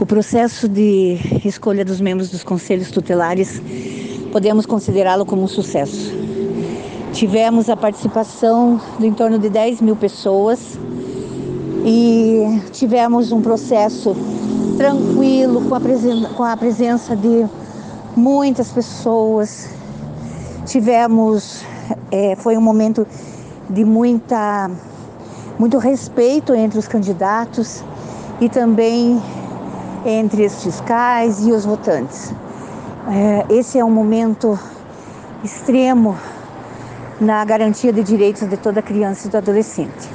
O processo de escolha dos membros dos conselhos tutelares podemos considerá-lo como um sucesso. Tivemos a participação de em torno de 10 mil pessoas e tivemos um processo tranquilo, com a, presen com a presença de muitas pessoas. Tivemos, é, foi um momento de muita, muito respeito entre os candidatos e também entre os fiscais e os votantes. É, esse é um momento extremo na garantia de direitos de toda criança e do adolescente.